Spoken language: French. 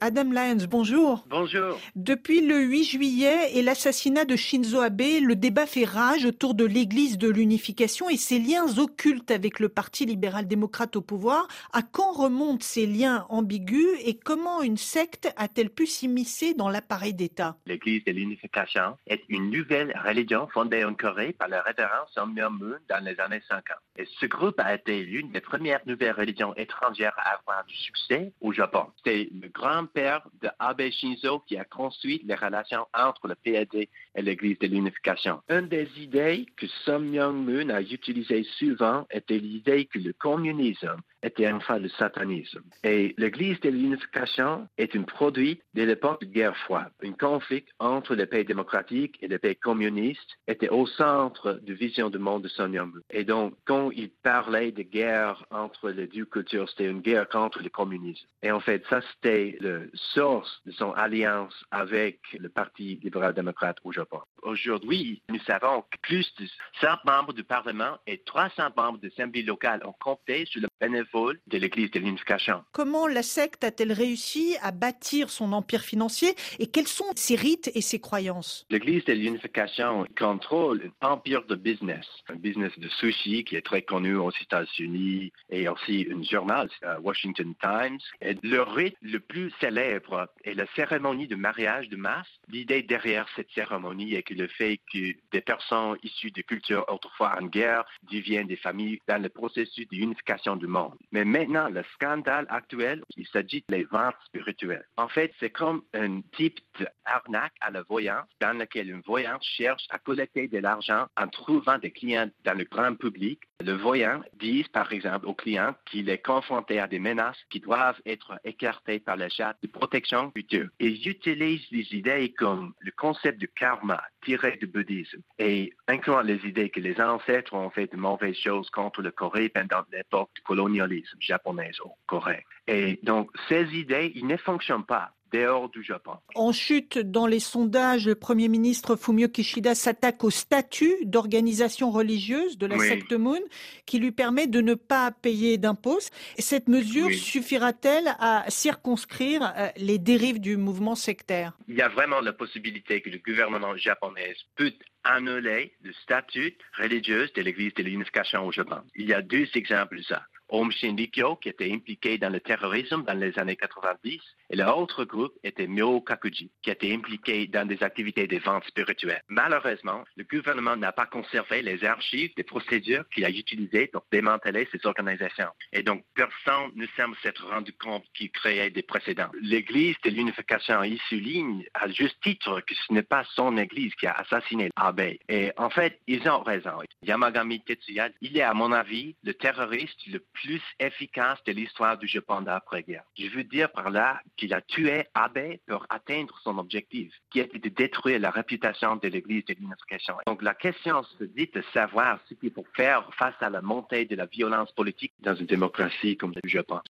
Adam Lyons, bonjour. Bonjour. Depuis le 8 juillet et l'assassinat de Shinzo Abe, le débat fait rage autour de l'Église de l'unification et ses liens occultes avec le Parti libéral-démocrate au pouvoir. À quand remontent ces liens ambigus et comment une secte a-t-elle pu s'immiscer dans l'appareil d'État? L'Église de l'unification est une nouvelle religion fondée en Corée par le révérend Son Myung-moon dans les années 50. Et ce groupe a été l'une des premières nouvelles religions étrangères à avoir du succès au Japon. C'est le grand-père de Abe Shinzo qui a construit les relations entre le PAD et l'Église de l'unification. Une des idées que Son Myung-moon a utilisées souvent était l'idée que le communisme était enfin le satanisme. Et l'Église de l'unification est un produit de l'époque de guerre froide. Un conflit entre les pays démocratiques et les pays communistes était au centre de vision du monde de Son Myung-moon. Et donc, quand il parlait de guerre entre les deux cultures, c'était une guerre contre le communisme. Et en fait, ça, c'était la source de son alliance avec le Parti libéral-démocrate au Japon. Aujourd'hui, nous savons que plus de 100 membres du Parlement et 300 membres de l'Assemblée locale ont compté sur le bénévole de l'Église de l'unification. Comment la secte a-t-elle réussi à bâtir son empire financier et quels sont ses rites et ses croyances? L'Église de l'unification contrôle un empire de business, un business de sushi qui est très connu aux États-Unis et aussi un journal, uh, Washington Times. Et le rite le plus célèbre est la cérémonie de mariage de masse. L'idée derrière cette cérémonie est le fait que des personnes issues de cultures autrefois en guerre deviennent des familles dans le processus d'unification du monde. Mais maintenant, le scandale actuel, il s'agit des ventes spirituelles. En fait, c'est comme un type d'arnaque à la voyance dans lequel une voyante cherche à collecter de l'argent en trouvant des clients dans le grand public. Le voyant dit, par exemple, au client qu'il est confronté à des menaces qui doivent être écartées par la charte de protection future. Il utilise des idées comme le concept du karma tiré du bouddhisme et incluant les idées que les ancêtres ont fait de mauvaises choses contre le Corée pendant l'époque du colonialisme japonais au Corée. Et donc, ces idées, ils ne fonctionnent pas dehors du Japon. En chute dans les sondages, le Premier ministre Fumio Kishida s'attaque au statut d'organisation religieuse de la Oui. secte Moon qui lui permet de ne pas payer d'impôts. Cette mesure Oui. suffira-t-elle à circonscrire euh, les dérives du mouvement sectaire? Il y a vraiment la possibilité que le gouvernement japonais peut annuler le statut religieux de l'Église de l'unification au Japon. Il y a deux exemples de ça. Aum Shinrikyo, qui était impliqué dans le terrorisme dans les années 90, et l'autre groupe était Myo Kakuji, qui était impliqué dans des activités de vente spirituelle. Malheureusement, le gouvernement n'a pas conservé les archives des procédures qu'il a utilisées pour démanteler ces organisations. Et donc, personne ne semble s'être rendu compte qu'il créait des précédents. L'Église de l'unification souligne à juste titre que ce n'est pas son Église qui a assassiné Abe. Et en fait, ils ont raison. Yamagami Tetsuya, il est à mon avis le terroriste le plus efficace de l'histoire du Japon d'après-guerre. Je veux dire par là qu'il a tué Abe pour atteindre son objectif, qui était de détruire la réputation de l'Église de l'unification. Donc la question se dit de savoir ce qu'il faut faire face à la montée de la violence politique dans une démocratie comme le Japon.